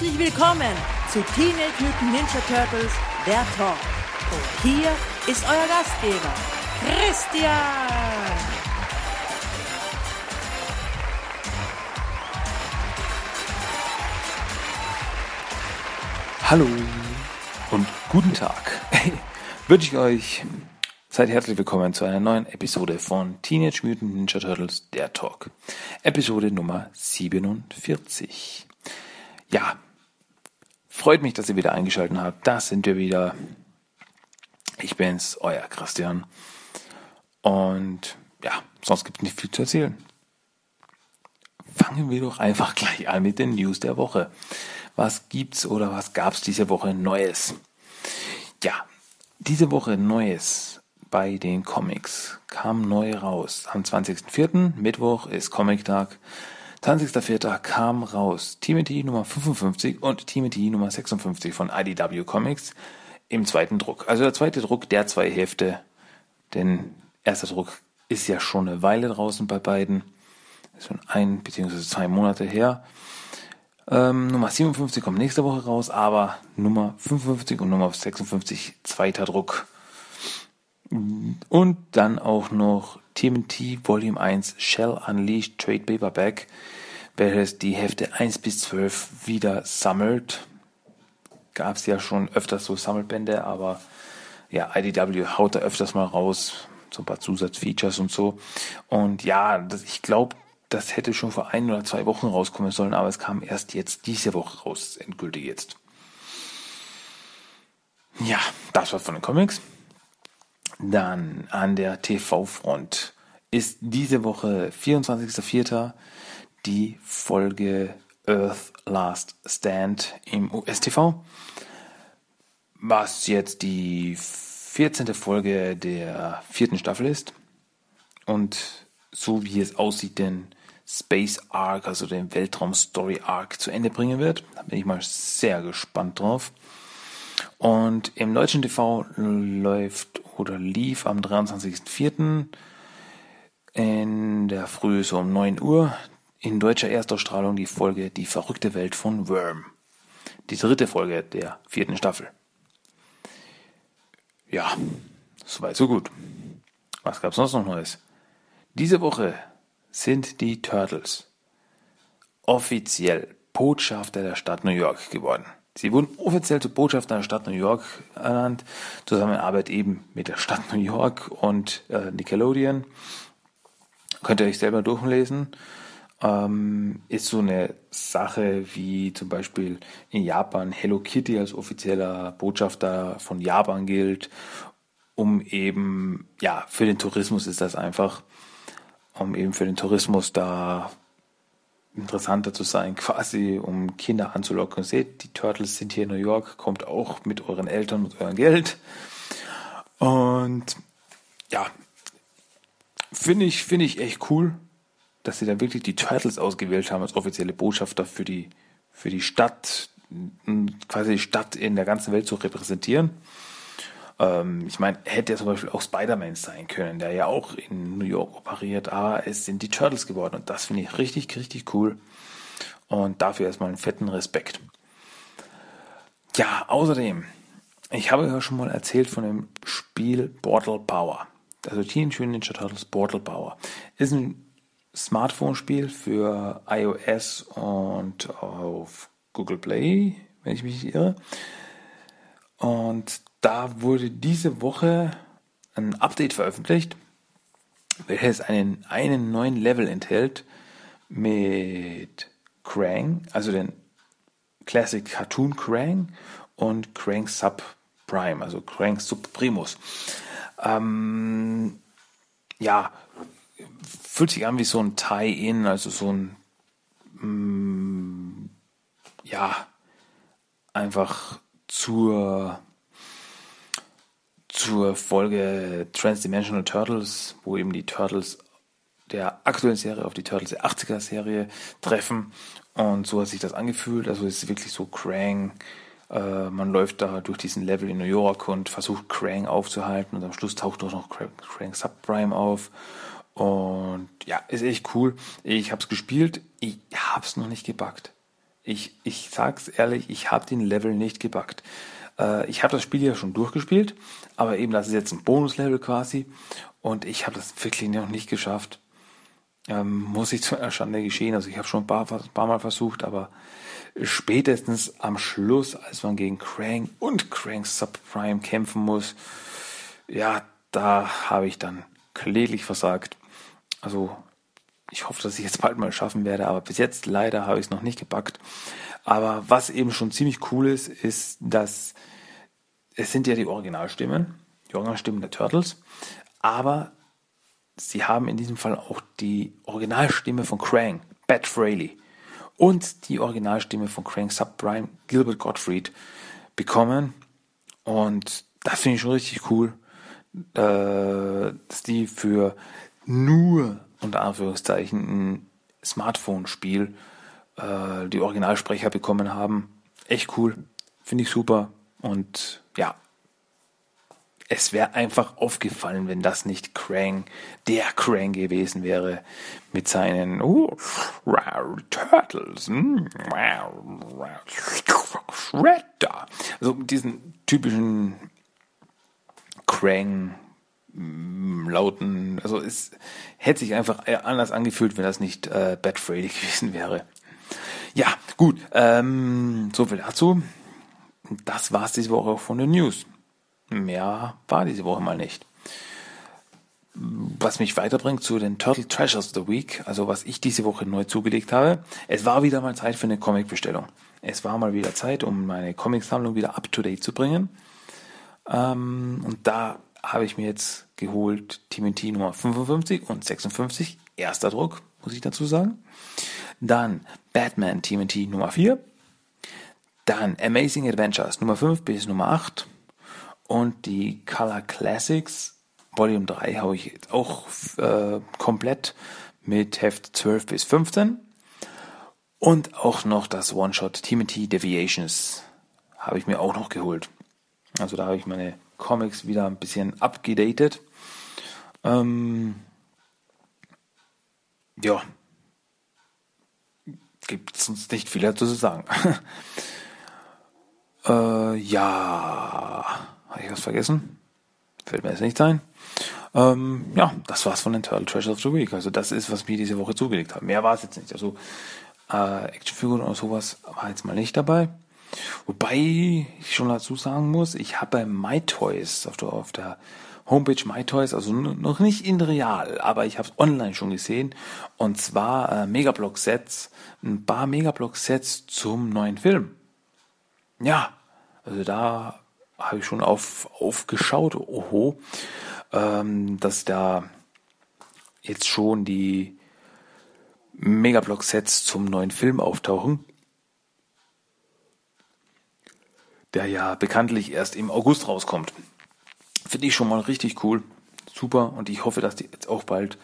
Herzlich willkommen zu Teenage Mutant Ninja Turtles, der Talk. Und hier ist euer Gastgeber, Christian. Hallo und guten Tag. Wünsche ich euch. Seid herzlich willkommen zu einer neuen Episode von Teenage Mutant Ninja Turtles, der Talk. Episode Nummer 47. Ja, freut mich, dass ihr wieder eingeschaltet habt. Da sind wir wieder. Ich bin's, euer Christian. Und ja, sonst gibt es nicht viel zu erzählen. Fangen wir doch einfach gleich an mit den News der Woche. Was gibt's oder was gab's diese Woche Neues? Ja, diese Woche Neues bei den Comics kam neu raus. Am 20.04. Mittwoch ist Comic-Tag. 20.04. kam raus Timothy Nummer 55 und Timothy Nummer 56 von IDW Comics im zweiten Druck. Also der zweite Druck der zwei Hefte, denn erster Druck ist ja schon eine Weile draußen bei beiden. Ist schon ein bzw. zwei Monate her. Ähm, Nummer 57 kommt nächste Woche raus, aber Nummer 55 und Nummer 56 zweiter Druck. Und dann auch noch TMT Volume 1 Shell Unleashed Trade Paperback, welches die Hefte 1 bis 12 wieder sammelt. Gab es ja schon öfters so Sammelbände, aber ja, IDW haut da öfters mal raus, so ein paar Zusatzfeatures und so. Und ja, das, ich glaube, das hätte schon vor ein oder zwei Wochen rauskommen sollen, aber es kam erst jetzt diese Woche raus, endgültig jetzt. Ja, das war von den Comics. Dann an der TV-Front ist diese Woche 24.04. die Folge Earth Last Stand im US-TV, was jetzt die 14. Folge der vierten Staffel ist. Und so wie es aussieht, den Space Arc, also den Weltraum Story Arc zu Ende bringen wird. Da bin ich mal sehr gespannt drauf. Und im deutschen TV läuft oder lief am 23.04. in der Früh so um 9 Uhr in deutscher Erstausstrahlung die Folge Die verrückte Welt von Worm. Die dritte Folge der vierten Staffel. Ja, soweit so gut. Was gab's sonst noch Neues? Diese Woche sind die Turtles offiziell Botschafter der Stadt New York geworden. Sie wurden offiziell zu Botschafter der Stadt New York ernannt, Zusammenarbeit eben mit der Stadt New York und äh, Nickelodeon. Könnt ihr euch selber durchlesen. Ähm, ist so eine Sache wie zum Beispiel in Japan Hello Kitty als offizieller Botschafter von Japan gilt, um eben, ja, für den Tourismus ist das einfach, um eben für den Tourismus da interessanter zu sein, quasi um Kinder anzulocken. Seht, die Turtles sind hier in New York, kommt auch mit euren Eltern, mit eurem Geld. Und ja, finde ich, finde ich echt cool, dass sie da wirklich die Turtles ausgewählt haben als offizielle Botschafter für die, für die Stadt, quasi die Stadt in der ganzen Welt zu repräsentieren. Ähm, ich meine, hätte ja zum Beispiel auch Spider-Man sein können, der ja auch in New York operiert, aber es sind die Turtles geworden und das finde ich richtig, richtig cool. Und dafür erstmal einen fetten Respekt. Ja, außerdem, ich habe ja schon mal erzählt von dem Spiel Portal Power. Also Teenage Mutant Ninja Turtles Portal Power. Ist ein Smartphone-Spiel für iOS und auf Google Play, wenn ich mich nicht irre. Und da wurde diese Woche ein Update veröffentlicht, welches einen, einen neuen Level enthält mit Krang, also den Classic Cartoon Krang und Krang Sub Prime, also Krang Sub Primus. Ähm, ja, fühlt sich an wie so ein Tie-In, also so ein, mm, ja, einfach zur, zur Folge Transdimensional Turtles, wo eben die Turtles der aktuellen Serie auf die Turtles der 80er Serie treffen. Und so hat sich das angefühlt. Also es ist wirklich so Krang. Äh, man läuft da durch diesen Level in New York und versucht Krang aufzuhalten. Und am Schluss taucht auch noch Krang Subprime auf. Und ja, ist echt cool. Ich habe es gespielt. Ich habe es noch nicht gebackt. Ich, ich sag's ehrlich, ich habe den Level nicht gebackt. Äh, ich habe das Spiel ja schon durchgespielt, aber eben das ist jetzt ein Bonuslevel quasi. Und ich habe das wirklich noch nicht geschafft. Ähm, muss ich zu einer Schande geschehen. Also ich habe schon ein paar, paar Mal versucht, aber spätestens am Schluss, als man gegen Krang und Krang Subprime kämpfen muss, ja, da habe ich dann kläglich versagt. Also ich hoffe, dass ich jetzt bald mal schaffen werde, aber bis jetzt leider habe ich es noch nicht gepackt. Aber was eben schon ziemlich cool ist, ist, dass es sind ja die Originalstimmen, die Originalstimmen der Turtles, aber sie haben in diesem Fall auch die Originalstimme von Krang, Bat Fraley, und die Originalstimme von Krang Subprime, Gilbert Gottfried, bekommen. Und das finde ich schon richtig cool, äh, dass die für nur unter Anführungszeichen ein Smartphone-Spiel äh, die Originalsprecher bekommen haben. Echt cool, finde ich super. Und ja, es wäre einfach aufgefallen, wenn das nicht Krang, der Krang gewesen wäre, mit seinen oh, Turtles, mm, Shredder. Also diesen typischen Krang mm, lauten, also es hätte sich einfach anders angefühlt, wenn das nicht äh, Bad Freddy gewesen wäre. Ja, gut, ähm, so viel dazu. Das war's diese Woche von den News. Mehr war diese Woche mal nicht. Was mich weiterbringt zu den Turtle Treasures of the Week, also was ich diese Woche neu zugelegt habe. Es war wieder mal Zeit für eine Comicbestellung. Es war mal wieder Zeit, um meine Comicsammlung wieder up to date zu bringen. Ähm, und da habe ich mir jetzt geholt TMT Nummer 55 und 56, erster Druck, muss ich dazu sagen. Dann Batman TMT Nummer 4. Dann Amazing Adventures Nummer 5 bis Nummer 8 und die Color Classics Volume 3 habe ich jetzt auch äh, komplett mit Heft 12 bis 15. Und auch noch das One-Shot Timothy Deviations habe ich mir auch noch geholt. Also da habe ich meine Comics wieder ein bisschen abgedatet. Ähm, ja, gibt es uns nicht viel dazu zu sagen. äh, ja. Habe ich was vergessen? Fällt mir jetzt nicht ein. Ähm, ja, das war's von den Turtle Treasures of the Week. Also das ist, was wir diese Woche zugelegt haben. Mehr war es jetzt nicht. Also äh, Actionfiguren oder sowas war jetzt mal nicht dabei. Wobei ich schon dazu sagen muss, ich habe bei MyToys auf der, auf der Homepage MyToys, also noch nicht in real, aber ich habe es online schon gesehen. Und zwar äh, Megablock-Sets, ein paar Megablock-Sets zum neuen Film. Ja, also da habe ich schon auf, aufgeschaut, oho, ähm, dass da jetzt schon die Megablock-Sets zum neuen Film auftauchen, der ja bekanntlich erst im August rauskommt. Finde ich schon mal richtig cool, super und ich hoffe, dass die jetzt auch bald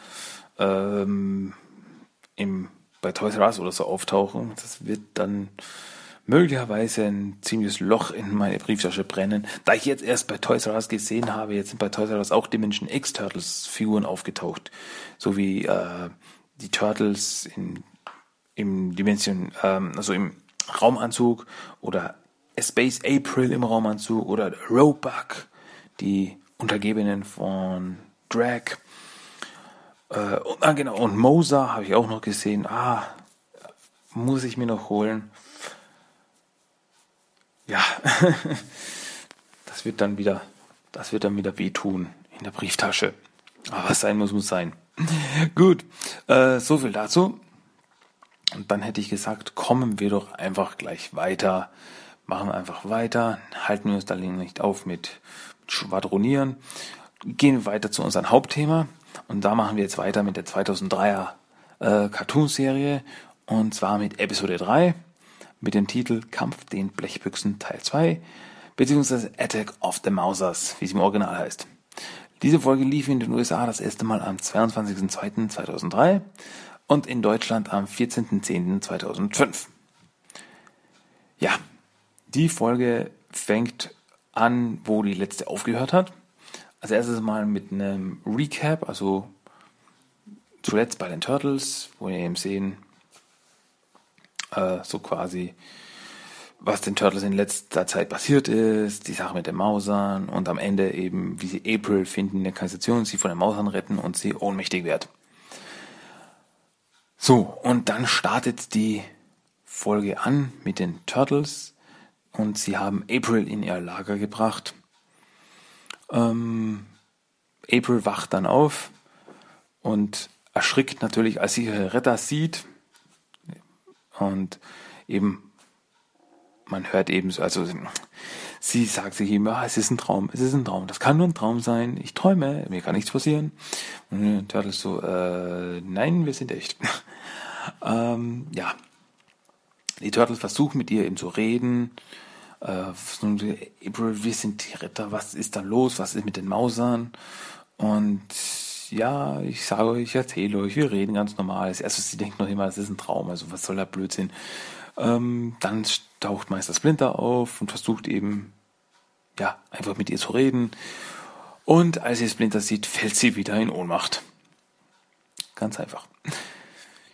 ähm, im, bei Toys R Us oder so auftauchen. Das wird dann möglicherweise ein ziemliches Loch in meine Brieftasche brennen. Da ich jetzt erst bei Toys R Us gesehen habe, jetzt sind bei Toys R Us auch Dimension X Turtles Figuren aufgetaucht. So wie äh, die Turtles in, im Dimension, ähm, also im Raumanzug oder Space April im Raumanzug oder Roebuck, die Untergebenen von Drag. Äh, und, ah, genau, und Moser habe ich auch noch gesehen. Ah, muss ich mir noch holen ja, das wird dann wieder, das wird dann wieder wehtun in der Brieftasche. Aber was sein muss, muss sein. Gut, äh, so viel dazu. Und dann hätte ich gesagt, kommen wir doch einfach gleich weiter. Machen wir einfach weiter. Halten wir uns da nicht auf mit Schwadronieren. Gehen weiter zu unserem Hauptthema. Und da machen wir jetzt weiter mit der 2003er äh, Cartoonserie und zwar mit Episode 3 mit dem Titel Kampf den Blechbüchsen Teil 2 beziehungsweise Attack of the Mausers, wie es im Original heißt. Diese Folge lief in den USA das erste Mal am 22.02.2003 und in Deutschland am 14.10.2005. Ja, die Folge fängt an, wo die letzte aufgehört hat. Als erstes mal mit einem Recap, also zuletzt bei den Turtles, wo wir eben sehen, äh, so quasi, was den Turtles in letzter Zeit passiert ist, die Sache mit den Mausern und am Ende eben, wie sie April finden in der Kanalisation, sie von den Mausern retten und sie ohnmächtig wird. So, und dann startet die Folge an mit den Turtles und sie haben April in ihr Lager gebracht. Ähm, April wacht dann auf und erschrickt natürlich, als sie ihre Retter sieht. Und eben, man hört eben so, also sie sagt sich immer, ah, es ist ein Traum, es ist ein Traum, das kann nur ein Traum sein, ich träume, mir kann nichts passieren. Und Turtle so, äh, nein, wir sind echt. ähm, ja, die Turtles versuchen mit ihr eben zu reden. Äh, wir sind die Retter, was ist da los, was ist mit den Mausern? Und ja, ich sage euch, ich erzähle euch, wir reden ganz normal. Als erstes, sie denkt noch immer, es ist ein Traum, also was soll der Blödsinn. Ähm, dann taucht Meister Splinter auf und versucht eben, ja, einfach mit ihr zu reden. Und als sie Splinter sieht, fällt sie wieder in Ohnmacht. Ganz einfach.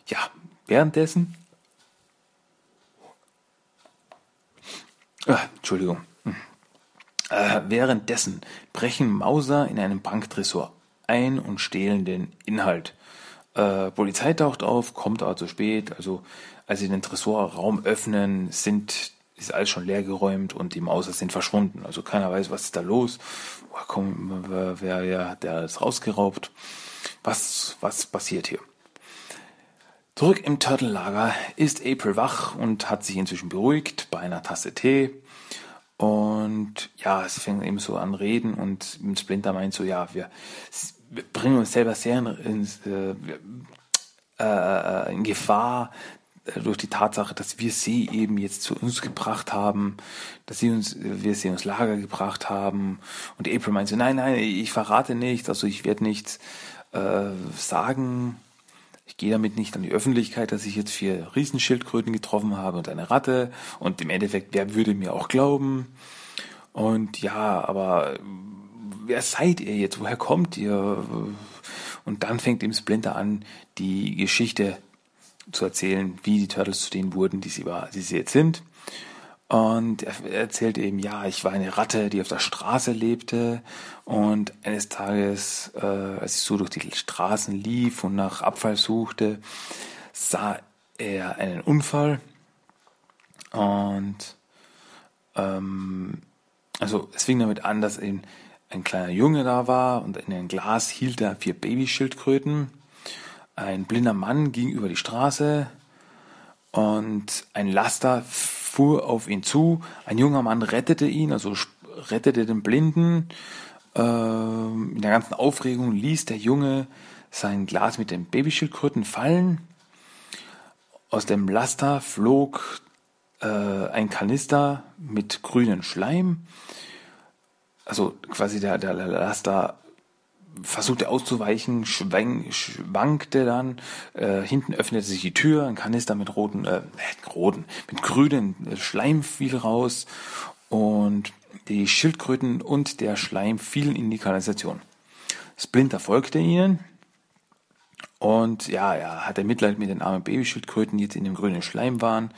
Ja, währenddessen. Äh, Entschuldigung. Äh, währenddessen brechen Mauser in einem Banktresor ein und stehlen den Inhalt. Äh, Polizei taucht auf, kommt aber zu spät. Also als sie den Tresorraum öffnen, sind ist alles schon leer geräumt und die Mauser sind verschwunden. Also keiner weiß, was ist da los. Woher kommt, wer, wer der ist rausgeraubt. Was, was passiert hier? Zurück im Turtle-Lager ist April wach und hat sich inzwischen beruhigt bei einer Tasse Tee. Und ja, es fängt eben so an reden und Splinter meint so, ja, wir, wir bringen uns selber sehr in, in, äh, äh, in Gefahr äh, durch die Tatsache, dass wir sie eben jetzt zu uns gebracht haben, dass sie uns, wir sie ins Lager gebracht haben. Und April meint so, nein, nein, ich verrate nichts, also ich werde nichts äh, sagen. Ich gehe damit nicht an die Öffentlichkeit, dass ich jetzt vier Riesenschildkröten getroffen habe und eine Ratte. Und im Endeffekt, wer würde mir auch glauben? Und ja, aber wer seid ihr jetzt? Woher kommt ihr? Und dann fängt ihm Splinter an, die Geschichte zu erzählen, wie die Turtles zu denen wurden, die sie, war, die sie jetzt sind. Und er erzählt eben, ja, ich war eine Ratte, die auf der Straße lebte. Und eines Tages, äh, als ich so durch die Straßen lief und nach Abfall suchte, sah er einen Unfall. Und ähm, also es fing damit an, dass eben ein kleiner Junge da war und in einem Glas hielt er vier Babyschildkröten. Ein blinder Mann ging über die Straße und ein Laster fuhr auf ihn zu. Ein junger Mann rettete ihn, also rettete den Blinden. Ähm, in der ganzen Aufregung ließ der Junge sein Glas mit den Babyschildkröten fallen. Aus dem Laster flog äh, ein Kanister mit grünem Schleim also quasi der, der Laster versuchte auszuweichen, schwenk, schwankte dann, äh, hinten öffnete sich die Tür, ein Kanister mit roten, äh, roten, mit grünen Schleim fiel raus und die Schildkröten und der Schleim fielen in die Kanalisation. Splinter folgte ihnen und ja, er hatte Mitleid mit den armen Babyschildkröten, die jetzt in dem grünen Schleim waren,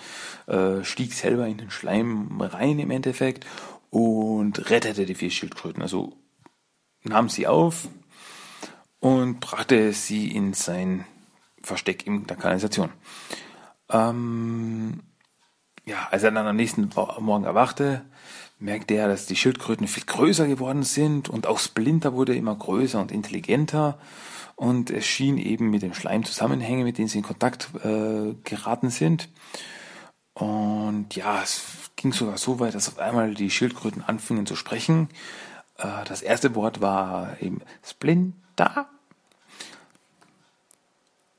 äh, stieg selber in den Schleim rein im Endeffekt und rettete die vier Schildkröten. Also nahm sie auf und brachte sie in sein Versteck in der Kanalisation. Ähm, ja, als er dann am nächsten Morgen erwachte, merkte er, dass die Schildkröten viel größer geworden sind und auch Splinter wurde immer größer und intelligenter und es schien eben mit dem Schleim Zusammenhänge, mit denen sie in Kontakt äh, geraten sind. Und ja, es ging sogar so weit, dass auf einmal die Schildkröten anfingen zu sprechen. Äh, das erste Wort war eben Splinter.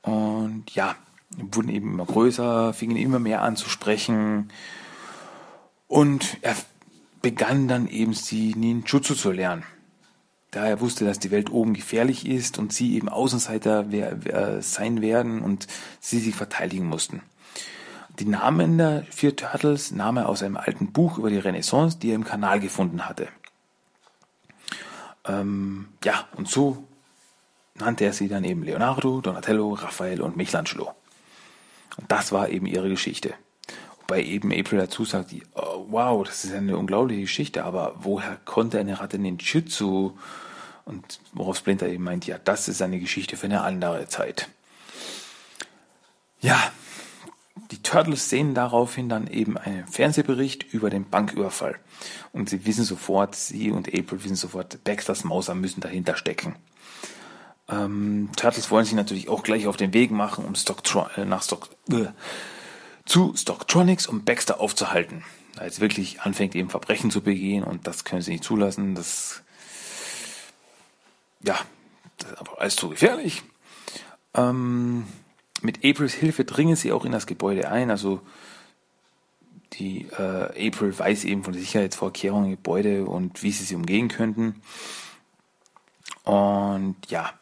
Ja, wurden eben immer größer, fingen immer mehr an zu sprechen. Und er begann dann eben sie Ninjutsu zu lernen. Da er wusste, dass die Welt oben gefährlich ist und sie eben Außenseiter sein werden und sie sich verteidigen mussten. Die Namen der vier Turtles nahm er aus einem alten Buch über die Renaissance, die er im Kanal gefunden hatte. Ähm, ja, und so nannte er sie dann eben Leonardo, Donatello, Raphael und Michelangelo. Und das war eben ihre Geschichte. Wobei eben April dazu sagt, oh, wow, das ist eine unglaubliche Geschichte, aber woher konnte eine Ratte Ninjutsu? Und worauf Splinter eben meint, ja, das ist eine Geschichte für eine andere Zeit. Ja, die Turtles sehen daraufhin dann eben einen Fernsehbericht über den Banküberfall. Und sie wissen sofort, sie und April wissen sofort, Baxters Mauser müssen dahinter stecken. Ähm, Turtles wollen sich natürlich auch gleich auf den Weg machen, um Stocktron äh, nach Stock äh, zu Stocktronics, um Baxter aufzuhalten. Jetzt wirklich anfängt, eben Verbrechen zu begehen und das können sie nicht zulassen. Das, ja, das ist einfach alles zu gefährlich. Ähm, mit Aprils Hilfe dringen sie auch in das Gebäude ein. Also die äh, April weiß eben von Sicherheitsvorkehrungen im Gebäude und wie sie sie umgehen könnten. Und ja,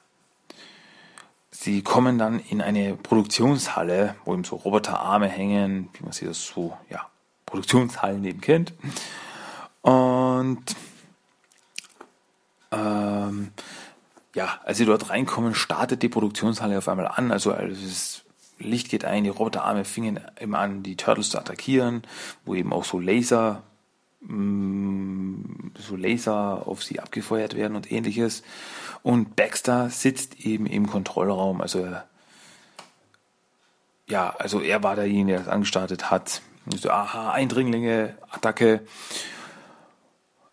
sie kommen dann in eine Produktionshalle, wo eben so Roboterarme hängen, wie man sie das so, ja, Produktionshallen eben kennt. Und ähm, ja, als sie dort reinkommen, startet die Produktionshalle auf einmal an. Also, also das Licht geht ein, die Roboterarme fingen eben an, die Turtles zu attackieren, wo eben auch so Laser, so Laser auf sie abgefeuert werden und ähnliches. Und Baxter sitzt eben im Kontrollraum, also ja, also er war derjenige, der das angestartet hat. So, aha, Eindringlinge, Attacke.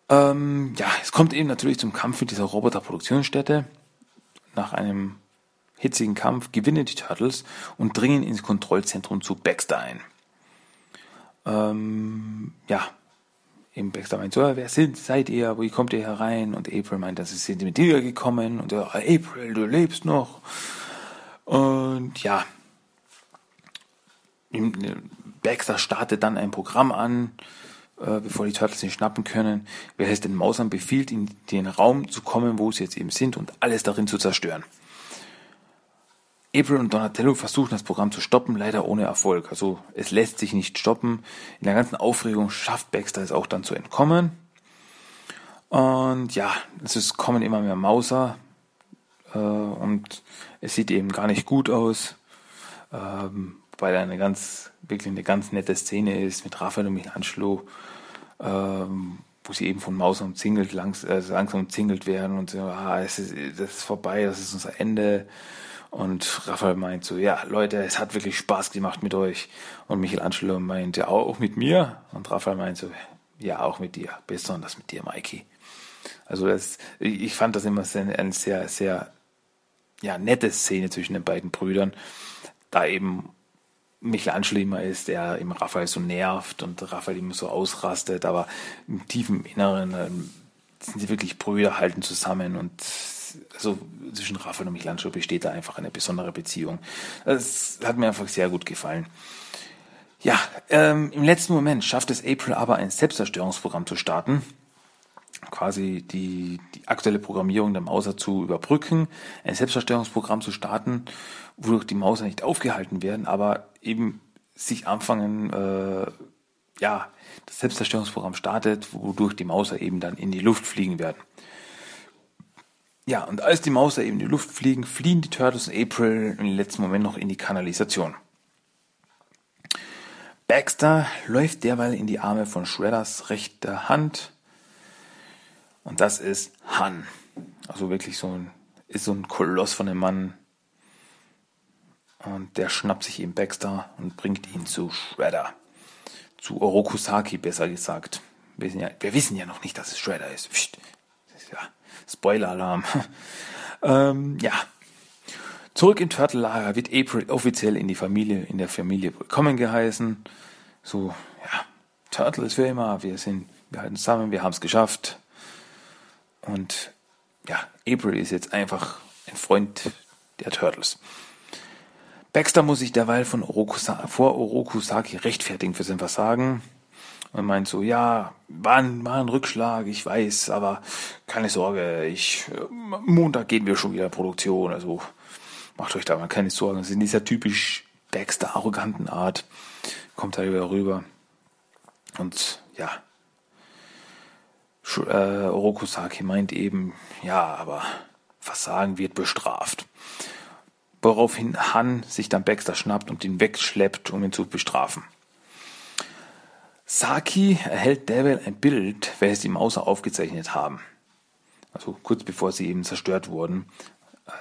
Ähm, ja, es kommt eben natürlich zum Kampf mit dieser Roboterproduktionsstätte. Nach einem hitzigen Kampf gewinnen die Turtles und dringen ins Kontrollzentrum zu Baxter ein. Ähm, ja, eben Baxter meint so, wer sind, seid ihr, wie kommt ihr herein? Und April meint, dass sie sind mit dir gekommen und ja, April, du lebst noch. Und ja, Baxter startet dann ein Programm an, äh, bevor die Turtles ihn schnappen können, welches den Mausern befiehlt, in den Raum zu kommen, wo sie jetzt eben sind und alles darin zu zerstören. April und Donatello versuchen das Programm zu stoppen, leider ohne Erfolg. Also es lässt sich nicht stoppen. In der ganzen Aufregung schafft Baxter es auch dann zu entkommen. Und ja, es kommen immer mehr Mauser äh, und es sieht eben gar nicht gut aus. Ähm, weil eine ganz, wirklich eine ganz nette Szene ist mit Raphael und Michelangelo, ähm, wo sie eben von Maus umzingelt, langs, äh, langsam umzingelt werden und so, ah, es ist, das ist vorbei, das ist unser Ende. Und Raphael meint so, ja, Leute, es hat wirklich Spaß gemacht mit euch. Und Michelangelo meint, ja, auch mit mir. Und Raphael meint so, ja, auch mit dir, besonders mit dir, Mikey. Also das, ich fand das immer sehr, eine sehr, sehr, ja, nette Szene zwischen den beiden Brüdern, da eben Michelangelo immer ist, der im Raphael so nervt und Raphael immer so ausrastet, aber im tiefen Inneren ähm, sind sie wirklich Brüder, halten zusammen und also zwischen Raphael und Michelangelo besteht da einfach eine besondere Beziehung. Das hat mir einfach sehr gut gefallen. Ja, ähm, im letzten Moment schafft es April aber ein Selbstzerstörungsprogramm zu starten, quasi die, die aktuelle Programmierung der Mauser zu überbrücken, ein Selbstzerstörungsprogramm zu starten, wodurch die Mauser nicht aufgehalten werden, aber eben sich anfangen, äh, ja, das Selbstzerstörungsprogramm startet, wodurch die Mauser eben dann in die Luft fliegen werden. Ja, und als die Mauser eben in die Luft fliegen, fliehen die Turtles und April im letzten Moment noch in die Kanalisation. Baxter läuft derweil in die Arme von Shredders rechter Hand. Und das ist Han. Also wirklich so ein, ist so ein Koloss von einem Mann. Und der schnappt sich eben Baxter und bringt ihn zu Shredder. Zu Orokusaki, besser gesagt. Wir wissen ja, wir wissen ja noch nicht, dass es Shredder ist. Psst. Spoiler-Alarm. ähm, ja. Zurück im Turtle-Lager wird April offiziell in die Familie, in der Familie willkommen geheißen. So, ja, Turtle ist für immer, wir sind, wir halten zusammen, wir haben es geschafft. Und ja, April ist jetzt einfach ein Freund der Turtles. Baxter muss sich derweil von Orokusa vor Orokusaki rechtfertigen für sein Versagen. Und meint so, ja, war ein, war ein Rückschlag, ich weiß, aber keine Sorge, ich, Montag gehen wir schon wieder in Produktion, also macht euch da mal keine Sorgen. Das ist in dieser typisch Baxter arroganten Art, kommt da wieder rüber. Und ja, äh, Orokusaki meint eben, ja, aber Versagen wird bestraft. Woraufhin Han sich dann Baxter schnappt und ihn wegschleppt, um ihn zu bestrafen. Saki erhält Devil ein Bild, welches die Mauser aufgezeichnet haben. Also kurz bevor sie eben zerstört wurden.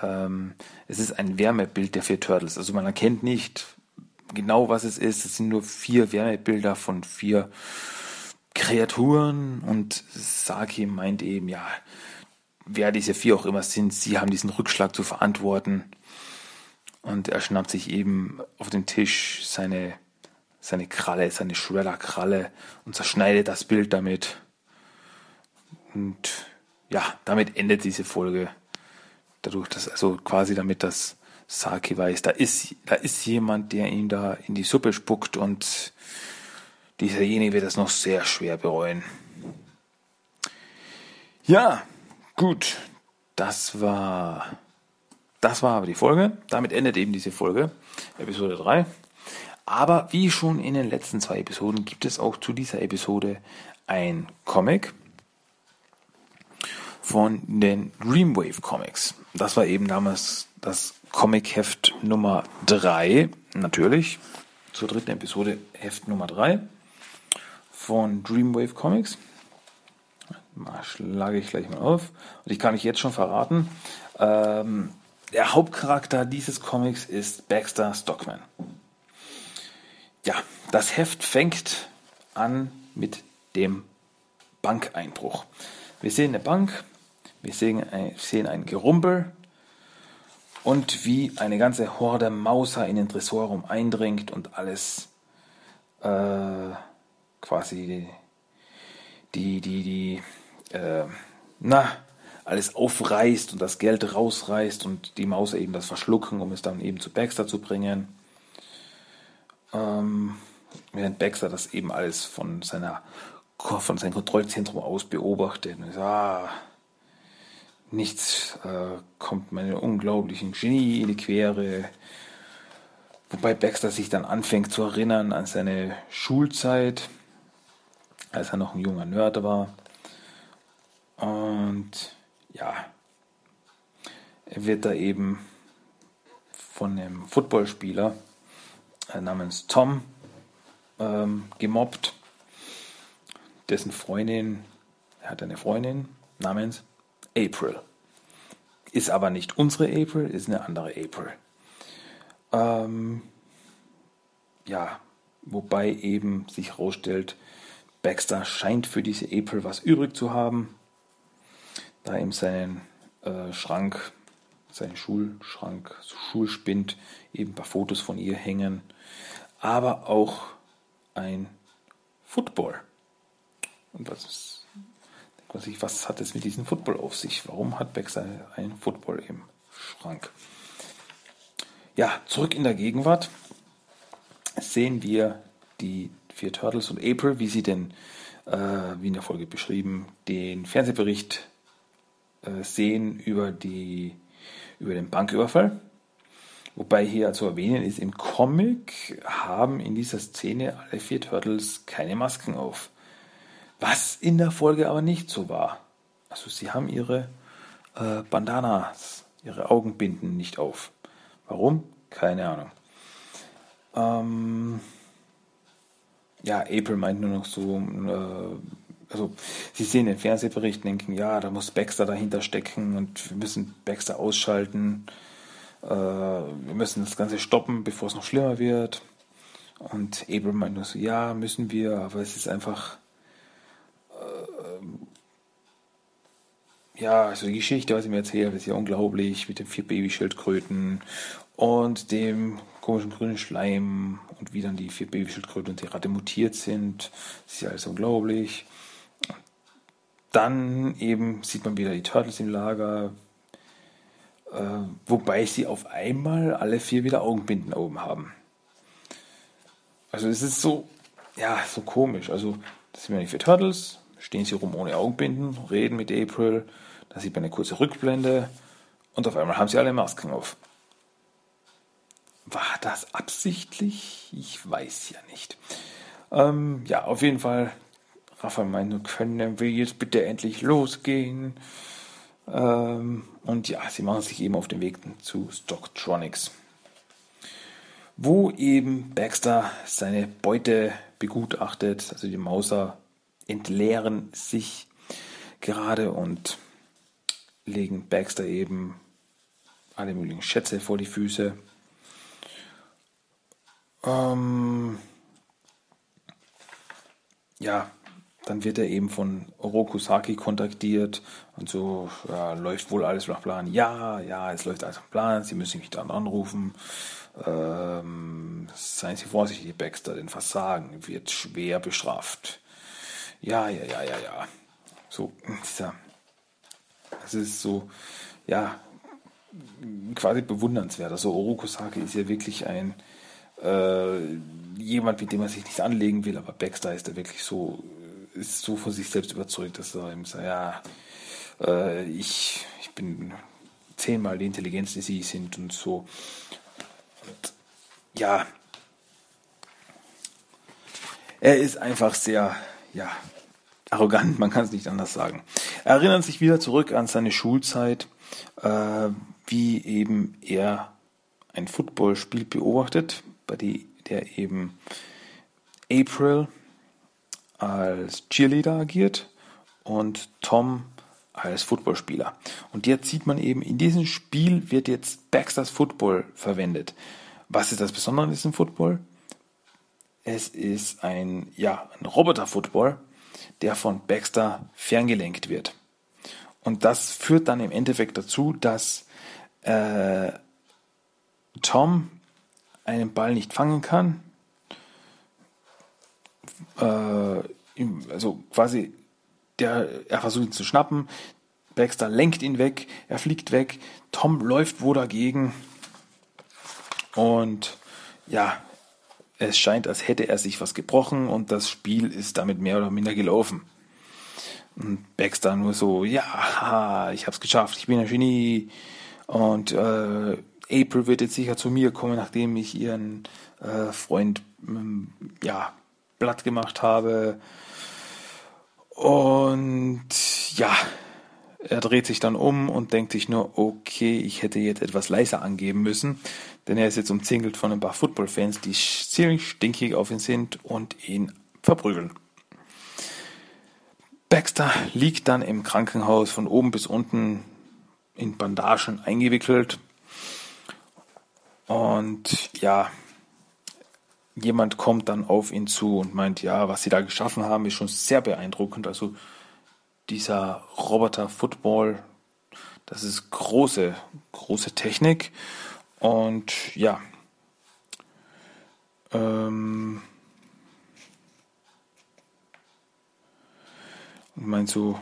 Ähm, es ist ein Wärmebild der vier Turtles. Also man erkennt nicht genau, was es ist. Es sind nur vier Wärmebilder von vier Kreaturen und Saki meint eben, ja, wer diese vier auch immer sind, sie haben diesen Rückschlag zu verantworten. Und er schnappt sich eben auf den Tisch seine, seine Kralle, seine Shredder-Kralle und zerschneidet das Bild damit. Und ja, damit endet diese Folge. Dadurch, dass, also quasi damit das Saki weiß, da ist, da ist jemand, der ihn da in die Suppe spuckt und dieserjenige wird es noch sehr schwer bereuen. Ja, gut. Das war, das war aber die Folge. Damit endet eben diese Folge, Episode 3. Aber wie schon in den letzten zwei Episoden gibt es auch zu dieser Episode ein Comic von den Dreamwave Comics. Das war eben damals das Comic-Heft Nummer 3, natürlich. Zur dritten Episode Heft Nummer 3 von Dreamwave Comics. Mal schlage ich gleich mal auf. Und ich kann euch jetzt schon verraten, ähm, der Hauptcharakter dieses Comics ist Baxter Stockman. Ja, das Heft fängt an mit dem Bankeinbruch. Wir sehen eine Bank, wir sehen ein, sehen ein Gerumpel und wie eine ganze Horde Mauser in den Tresorraum eindringt und alles äh, quasi die, die, die, äh, na, alles aufreißt und das Geld rausreißt und die Maus eben das verschlucken, um es dann eben zu Baxter zu bringen. Ähm, während Baxter das eben alles von seiner von seinem Kontrollzentrum aus beobachtet und sagt, ah, nichts äh, kommt meinem unglaublichen Genie in die Quere. Wobei Baxter sich dann anfängt zu erinnern an seine Schulzeit als er noch ein junger Nerd war. Und ja, er wird da eben von einem Footballspieler namens Tom ähm, gemobbt, dessen Freundin, er hat eine Freundin namens April. Ist aber nicht unsere April, ist eine andere April. Ähm, ja, wobei eben sich herausstellt, Baxter scheint für diese April was übrig zu haben, da ihm seinen äh, Schrank, seinen Schulschrank, Schulspind, eben ein paar Fotos von ihr hängen, aber auch ein Football. Und was, was, ich, was hat es mit diesem Football auf sich? Warum hat Baxter ein Football im Schrank? Ja, zurück in der Gegenwart sehen wir die vier Turtles und April, wie sie denn, äh, wie in der Folge beschrieben, den Fernsehbericht äh, sehen über, die, über den Banküberfall. Wobei hier zu erwähnen ist, im Comic haben in dieser Szene alle vier Turtles keine Masken auf. Was in der Folge aber nicht so war. Also sie haben ihre äh, Bandanas, ihre Augenbinden nicht auf. Warum? Keine Ahnung. Ähm, ja, April meint nur noch so, äh, also sie sehen den Fernsehbericht, denken, ja, da muss Baxter dahinter stecken und wir müssen Baxter ausschalten. Äh, wir müssen das Ganze stoppen, bevor es noch schlimmer wird. Und April meint nur so, ja, müssen wir, aber es ist einfach, äh, ja, also die Geschichte, was ich mir erzählt, ist ja unglaublich mit den vier Babyschildkröten und dem komischen grünen Schleim und wie dann die vier Babyschildkröten und die Ratte mutiert sind. Das ist ja alles unglaublich. Dann eben sieht man wieder die Turtles im Lager. Äh, wobei sie auf einmal alle vier wieder Augenbinden oben haben. Also es ist so, ja, so komisch. Also das sind ja die vier Turtles, stehen sie rum ohne Augenbinden, reden mit April, da sieht man eine kurze Rückblende und auf einmal haben sie alle Masken auf. War das absichtlich? Ich weiß ja nicht. Ähm, ja, auf jeden Fall. Raphael meinte, können wir jetzt bitte endlich losgehen? Ähm, und ja, sie machen sich eben auf den Weg zu Stocktronics, wo eben Baxter seine Beute begutachtet. Also die Mauser entleeren sich gerade und legen Baxter eben alle möglichen Schätze vor die Füße. Ähm, ja, dann wird er eben von Orokusaki kontaktiert und so ja, läuft wohl alles nach Plan. Ja, ja, es läuft alles nach Plan. Sie müssen mich dann anrufen. Ähm, seien Sie vorsichtig, Baxter, denn Versagen wird schwer bestraft. Ja, ja, ja, ja, ja. So, es ist so, ja, quasi bewundernswert. Also Orokusaki ist ja wirklich ein äh, jemand, mit dem man sich nicht anlegen will, aber Baxter ist da wirklich so ist so von sich selbst überzeugt, dass er ihm sagt, ja, äh, ich, ich bin zehnmal die Intelligenz, die sie sind und so. Und ja, er ist einfach sehr, ja, arrogant, man kann es nicht anders sagen. Er erinnert sich wieder zurück an seine Schulzeit, äh, wie eben er ein Footballspiel beobachtet, bei der eben April als Cheerleader agiert und Tom als Footballspieler. Und jetzt sieht man eben, in diesem Spiel wird jetzt Baxters Football verwendet. Was ist das Besondere an diesem Football? Es ist ein, ja, ein Roboter-Football, der von Baxter ferngelenkt wird. Und das führt dann im Endeffekt dazu, dass äh, Tom einen Ball nicht fangen kann, äh, also quasi, der, er versucht ihn zu schnappen, Baxter lenkt ihn weg, er fliegt weg, Tom läuft wo dagegen und ja, es scheint, als hätte er sich was gebrochen und das Spiel ist damit mehr oder minder gelaufen. Und Baxter nur so, ja, ich hab's geschafft, ich bin ein Genie. Und äh, April wird jetzt sicher zu mir kommen, nachdem ich ihren äh, Freund ähm, ja, platt gemacht habe. Und ja, er dreht sich dann um und denkt sich nur, okay, ich hätte jetzt etwas leiser angeben müssen, denn er ist jetzt umzingelt von ein paar Football-Fans, die ziemlich stinkig auf ihn sind und ihn verprügeln. Baxter liegt dann im Krankenhaus von oben bis unten in Bandagen eingewickelt. Und ja, jemand kommt dann auf ihn zu und meint, ja, was sie da geschaffen haben, ist schon sehr beeindruckend. Also dieser Roboter Football, das ist große, große Technik. Und ja, ähm, und meint so,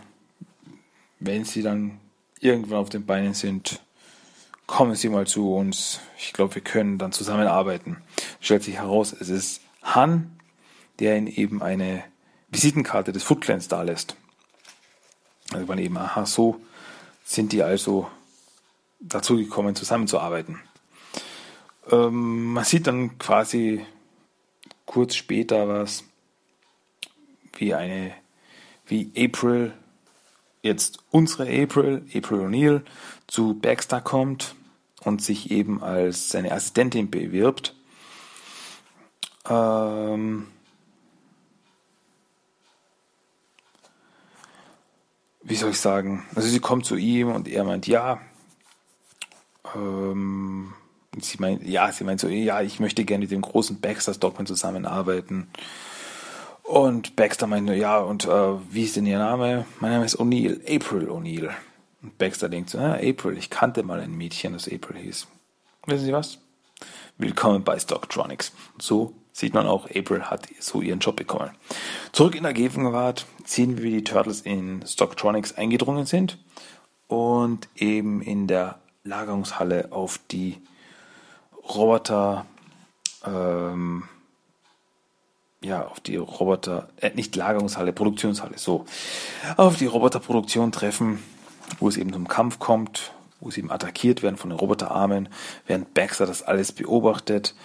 wenn sie dann irgendwann auf den Beinen sind, kommen Sie mal zu uns. Ich glaube, wir können dann zusammenarbeiten. Stellt sich heraus, es ist Han, der ihn eben eine Visitenkarte des Foot Clans dalässt. Also man eben, aha, so sind die also dazu gekommen, zusammenzuarbeiten. Ähm, man sieht dann quasi kurz später was, wie eine, wie April, jetzt unsere April, April O'Neill, zu Baxter kommt und sich eben als seine Assistentin bewirbt. Ähm, wie soll ich sagen? Also sie kommt zu ihm und er meint ja. Ähm, sie meint, ja, sie meint so, ja, ich möchte gerne mit dem großen Baxter Stockman zusammenarbeiten. Und Baxter meint nur, ja, und äh, wie ist denn ihr Name? Mein Name ist O'Neill, April O'Neill. Und Baxter denkt so, ah, April, ich kannte mal ein Mädchen, das April hieß. Wissen Sie was? Willkommen bei Stocktronics. So sieht man auch, April hat so ihren Job bekommen. Zurück in der Gegenwart sehen wir, wie die Turtles in Stocktronics eingedrungen sind und eben in der Lagerungshalle auf die Roboter, ähm, ja, auf die Roboter, äh, nicht Lagerungshalle, Produktionshalle, so, auf die Roboterproduktion treffen, wo es eben zum Kampf kommt, wo sie eben attackiert werden von den Roboterarmen, während Baxter das alles beobachtet.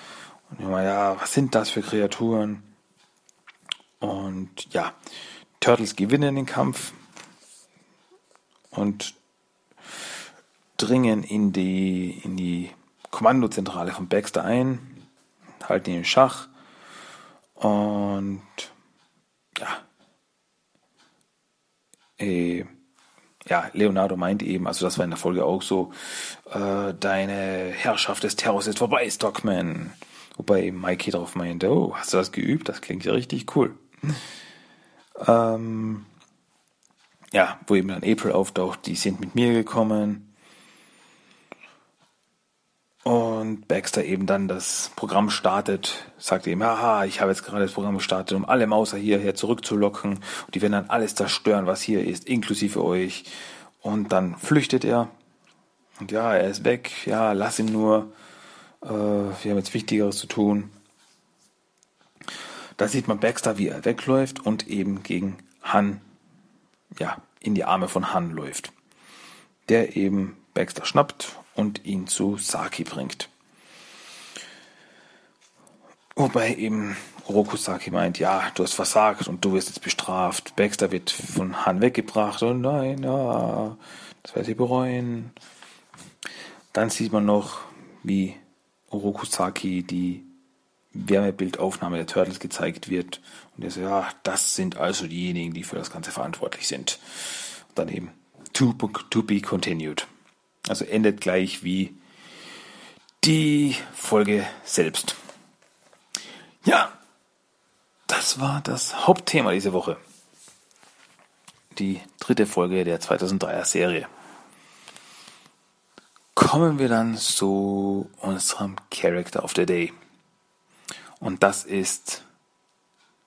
Und immer, ja, was sind das für Kreaturen? Und ja, Turtles gewinnen den Kampf und dringen in die, in die Kommandozentrale von Baxter ein, halten ihn in Schach und ja, äh, ja, Leonardo meint eben, also das war in der Folge auch so, äh, deine Herrschaft des Terrors ist vorbei, Stockman. Wobei eben Mikey darauf meinte, oh, hast du das geübt? Das klingt ja richtig cool. Ähm, ja, wo eben dann April auftaucht, die sind mit mir gekommen. Und Baxter eben dann das Programm startet, sagt eben, haha, ich habe jetzt gerade das Programm gestartet, um alle Mauser hierher zurückzulocken. Und die werden dann alles zerstören, was hier ist, inklusive euch. Und dann flüchtet er. Und ja, er ist weg. Ja, lass ihn nur. Äh, wir haben jetzt Wichtigeres zu tun. Da sieht man Baxter, wie er wegläuft und eben gegen Han, ja, in die Arme von Han läuft. Der eben Baxter schnappt und ihn zu Saki bringt. Wobei eben Rokusaki meint, ja, du hast versagt und du wirst jetzt bestraft. Baxter wird von Han weggebracht und nein, ja, das werde ich bereuen. Dann sieht man noch, wie Orokusaki die Wärmebildaufnahme der Turtles gezeigt wird. Und er so, ja, das sind also diejenigen, die für das Ganze verantwortlich sind. Und dann eben to be continued. Also endet gleich wie die Folge selbst. Ja, das war das Hauptthema diese Woche. Die dritte Folge der 2003er Serie. Kommen wir dann zu unserem Character of the Day. Und das ist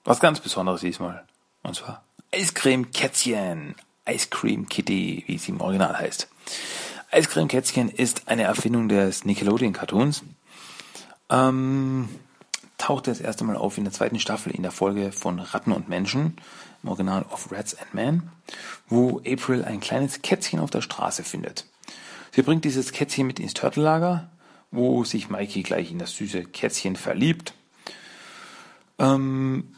was ganz Besonderes diesmal. Und zwar Eiscreme Kätzchen. Ice Cream Kitty, wie sie im Original heißt. Eiscreme Kätzchen ist eine Erfindung des Nickelodeon Cartoons. Ähm, tauchte das erste Mal auf in der zweiten Staffel in der Folge von Ratten und Menschen, im Original of Rats and Men, wo April ein kleines Kätzchen auf der Straße findet. Sie bringt dieses Kätzchen mit ins Turtellager, wo sich Mikey gleich in das süße Kätzchen verliebt. Ähm,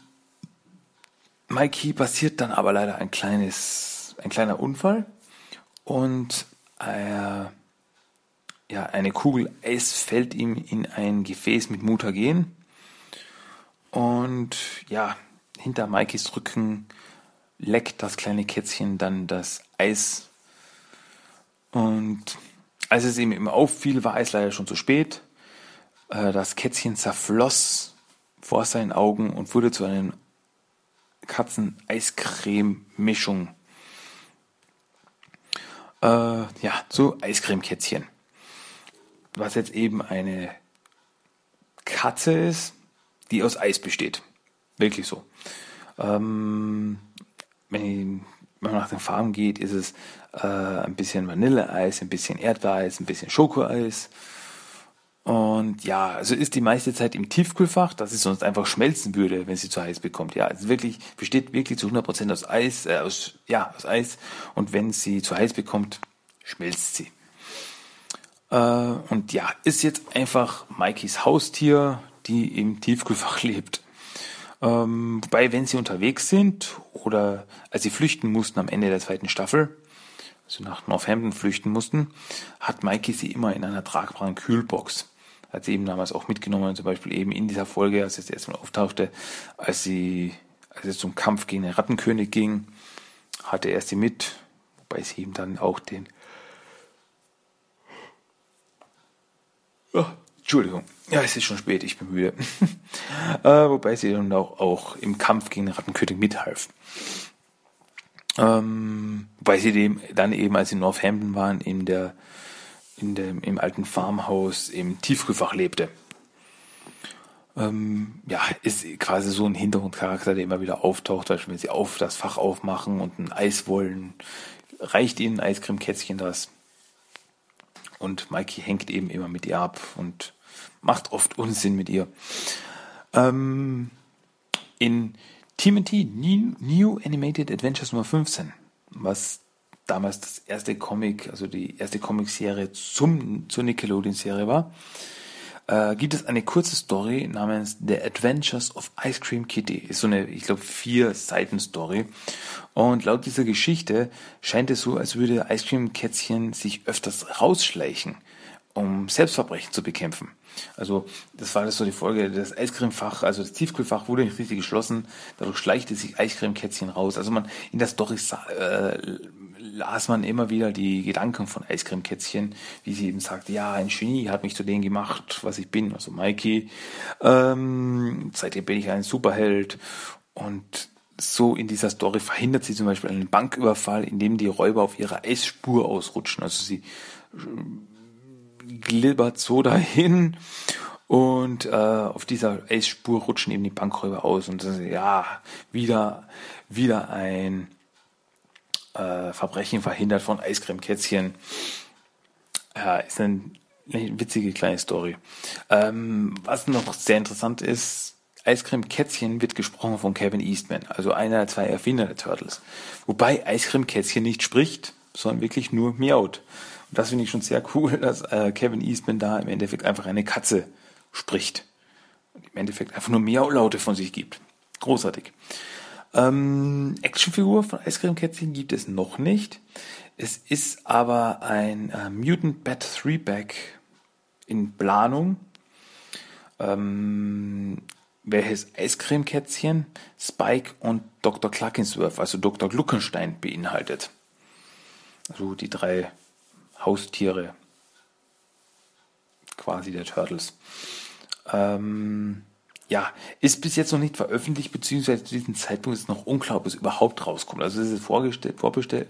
Mikey passiert dann aber leider ein kleines, ein kleiner Unfall und äh, ja, eine Kugel Eis fällt ihm in ein Gefäß mit Mutagen. Und ja, hinter Mikeys Rücken leckt das kleine Kätzchen dann das Eis. Und als es ihm auffiel, war es leider schon zu spät. Äh, das Kätzchen zerfloss vor seinen Augen und wurde zu einer Katzen-Eiscreme-Mischung äh, ja, zu Eiscremekätzchen. Was jetzt eben eine Katze ist, die aus Eis besteht. Wirklich so. Ähm, wenn man nach den Farben geht, ist es äh, ein bisschen Vanilleeis, ein bisschen Erdbeereis, ein bisschen Schokoeis. Und ja, also ist die meiste Zeit im Tiefkühlfach, dass sie sonst einfach schmelzen würde, wenn sie zu heiß bekommt. Ja, also wirklich, besteht wirklich zu 100% aus Eis, äh, aus, ja, aus Eis. Und wenn sie zu heiß bekommt, schmilzt sie. Äh, und ja, ist jetzt einfach Mikeys Haustier, die im Tiefkühlfach lebt. Ähm, wobei, wenn sie unterwegs sind oder als sie flüchten mussten am Ende der zweiten Staffel, also nach Northampton flüchten mussten, hat Mikey sie immer in einer tragbaren Kühlbox hat sie eben damals auch mitgenommen, zum Beispiel eben in dieser Folge, als es erstmal auftauchte, als sie, als es zum Kampf gegen den Rattenkönig ging, hatte er sie mit, wobei sie ihm dann auch den oh, Entschuldigung, ja, es ist schon spät, ich bin müde. äh, wobei sie dann auch, auch im Kampf gegen den Rattenkönig mithalf. Ähm, wobei sie dem dann eben, als sie in Northampton waren, in der in dem, im alten Farmhaus im Tiefkühlfach lebte. Ähm, ja, ist quasi so ein Hintergrundcharakter, der immer wieder auftaucht, zum wenn sie auf das Fach aufmachen und ein Eis wollen, reicht ihnen Eiscremekätzchen das. Und Mikey hängt eben immer mit ihr ab und macht oft Unsinn mit ihr. Ähm, in TMT New Animated Adventures Nummer 15, was damals das erste Comic, also die erste Comicserie zum, zur Nickelodeon-Serie war, äh, gibt es eine kurze Story namens The Adventures of Ice Cream Kitty. Ist so eine, ich glaube, vier Seiten Story. Und laut dieser Geschichte scheint es so, als würde Ice Cream Kätzchen sich öfters rausschleichen, um Selbstverbrechen zu bekämpfen. Also das war das so die Folge. Das Eiscremefach, also das Tiefkühlfach wurde nicht richtig geschlossen. Dadurch schleichte sich Eiscremekätzchen raus. Also man in der Story äh, las man immer wieder die Gedanken von Eiscremekätzchen, wie sie eben sagt, ja, ein Genie hat mich zu dem gemacht, was ich bin, also Mikey. Ähm, seitdem bin ich ein Superheld. Und so in dieser Story verhindert sie zum Beispiel einen Banküberfall, indem die Räuber auf ihrer Eisspur ausrutschen. Also sie glibbert so dahin und äh, auf dieser Ace-Spur rutschen eben die Bankräuber aus und das ist, ja, wieder, wieder ein äh, Verbrechen verhindert von Eiscreme-Kätzchen. Ja, ist ein, eine witzige kleine Story. Ähm, was noch sehr interessant ist, Eiscreme Kätzchen wird gesprochen von Kevin Eastman, also einer der zwei Erfinder der Turtles. Wobei Eiscreme Kätzchen nicht spricht, sondern wirklich nur miaut. Und das finde ich schon sehr cool, dass äh, Kevin Eastman da im Endeffekt einfach eine Katze spricht. Und im Endeffekt einfach nur Miau-Laute von sich gibt. Großartig. Ähm, Actionfigur von Cream Kätzchen gibt es noch nicht. Es ist aber ein äh, Mutant Bat 3-Back in Planung. Ähm, welches Cream Kätzchen, Spike und Dr. Cluckinsworth, also Dr. Gluckenstein, beinhaltet. Also die drei Haustiere quasi der Turtles. Ähm, ja, ist bis jetzt noch nicht veröffentlicht, beziehungsweise zu diesem Zeitpunkt ist noch unklar, ob es überhaupt rauskommt. Also es ist vorgestellt, vorbestellt,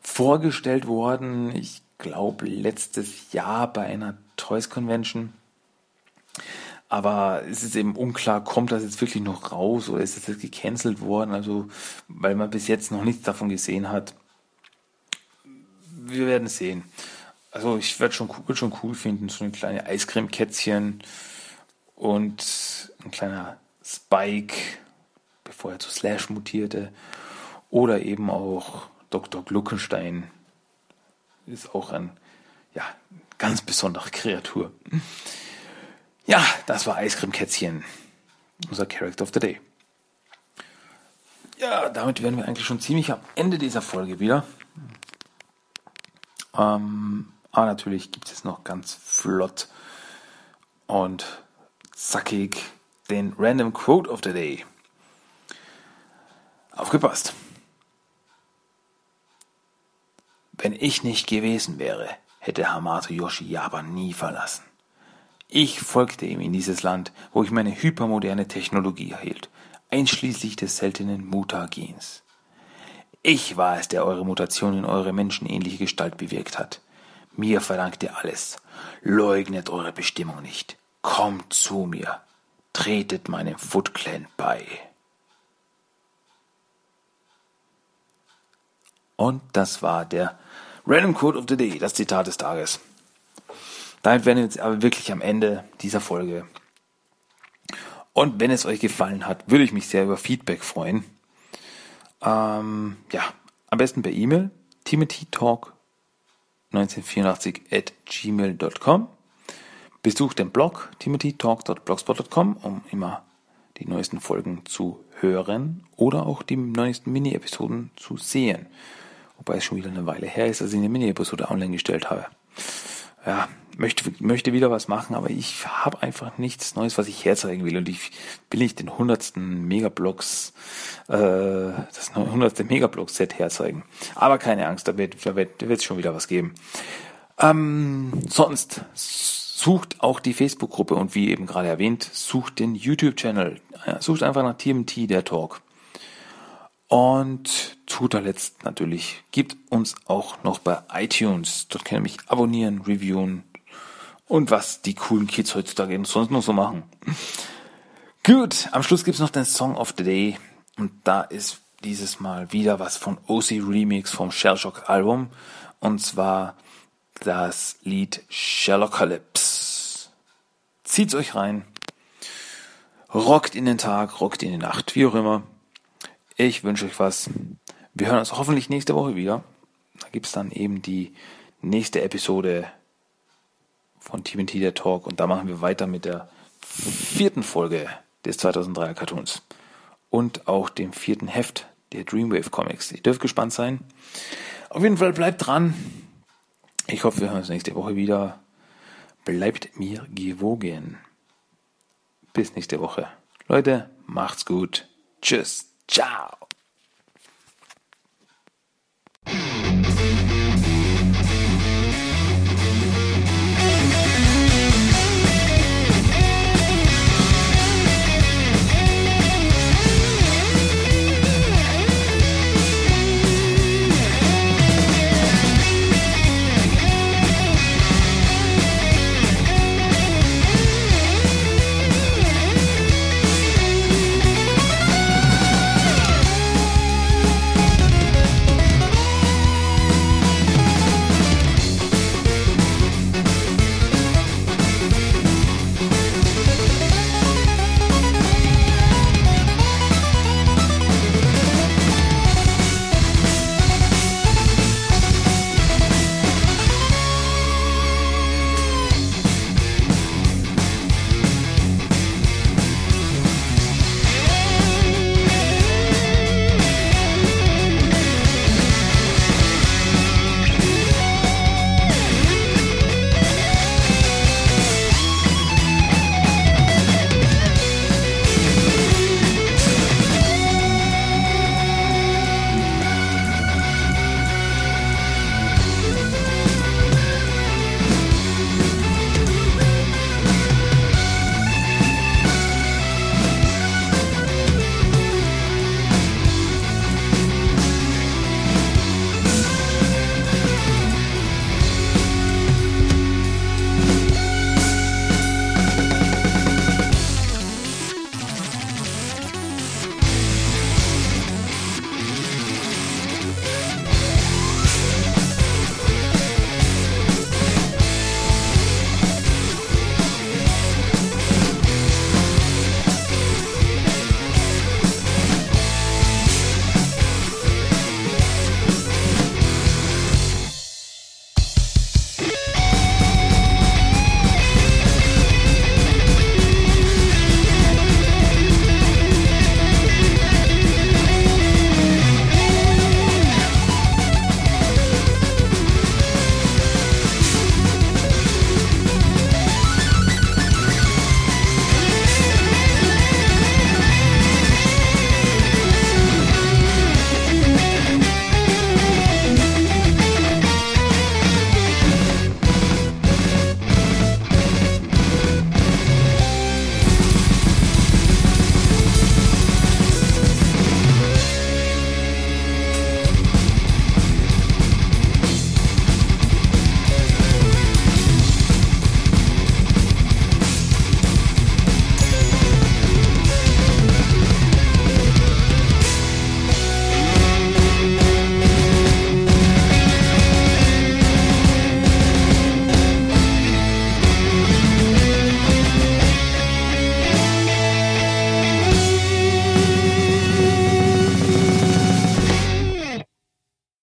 vorgestellt worden, ich glaube, letztes Jahr bei einer Toys Convention. Aber es ist eben unklar, kommt das jetzt wirklich noch raus oder ist das jetzt gecancelt worden? Also, weil man bis jetzt noch nichts davon gesehen hat wir werden sehen. Also ich werde schon, schon cool finden, so eine kleine Eiscreme-Kätzchen und ein kleiner Spike, bevor er zu Slash mutierte. Oder eben auch Dr. Gluckenstein. Ist auch ein, ja, ganz besondere Kreatur. Ja, das war Eiscreme-Kätzchen. Unser Character of the Day. Ja, damit wären wir eigentlich schon ziemlich am Ende dieser Folge wieder. Ähm, aber natürlich gibt es noch ganz flott und zackig den Random Quote of the Day. Aufgepasst. Wenn ich nicht gewesen wäre, hätte Hamato Yoshi Japan nie verlassen. Ich folgte ihm in dieses Land, wo ich meine hypermoderne Technologie erhielt, einschließlich des seltenen Mutagens. Ich war es, der eure Mutation in eure menschenähnliche Gestalt bewirkt hat. Mir verdankt ihr alles. Leugnet eure Bestimmung nicht. Kommt zu mir. Tretet meinem Foot Clan bei. Und das war der Random Code of the Day, das Zitat des Tages. Damit wären wir jetzt aber wirklich am Ende dieser Folge. Und wenn es euch gefallen hat, würde ich mich sehr über Feedback freuen. Ähm, ja, am besten per E-Mail timothytalk1984 at gmail.com. Besucht den Blog timothytalk.blogspot.com, um immer die neuesten Folgen zu hören oder auch die neuesten Mini-Episoden zu sehen. Wobei es schon wieder eine Weile her ist, dass ich eine Mini-Episode online gestellt habe. Ja, möchte, möchte wieder was machen, aber ich habe einfach nichts Neues, was ich herzeigen will. Und ich will nicht den hundertsten Megablocks, äh, das hundertste Megablock-Set herzeigen. Aber keine Angst, da wird da wird es schon wieder was geben. Ähm, sonst sucht auch die Facebook-Gruppe und wie eben gerade erwähnt, sucht den YouTube-Channel. Sucht einfach nach TMT, der Talk. Und zu guter Letzt natürlich, gibt uns auch noch bei iTunes. Dort kann ihr mich abonnieren, reviewen, und was die coolen Kids heutzutage sonst noch so machen. Gut, am Schluss gibt's noch den Song of the Day und da ist dieses Mal wieder was von OC Remix vom Shellshock Album und zwar das Lied Sherlockalypse. Zieht's euch rein. Rockt in den Tag, rockt in die Nacht, wie auch immer. Ich wünsche euch was. Wir hören uns hoffentlich nächste Woche wieder. Da gibt's dann eben die nächste Episode von TMT der Talk und da machen wir weiter mit der vierten Folge des 2003er Cartoons und auch dem vierten Heft der Dreamwave Comics. Ihr dürft gespannt sein. Auf jeden Fall bleibt dran. Ich hoffe, wir hören uns nächste Woche wieder bleibt mir gewogen. Bis nächste Woche. Leute, macht's gut. Tschüss. Ciao.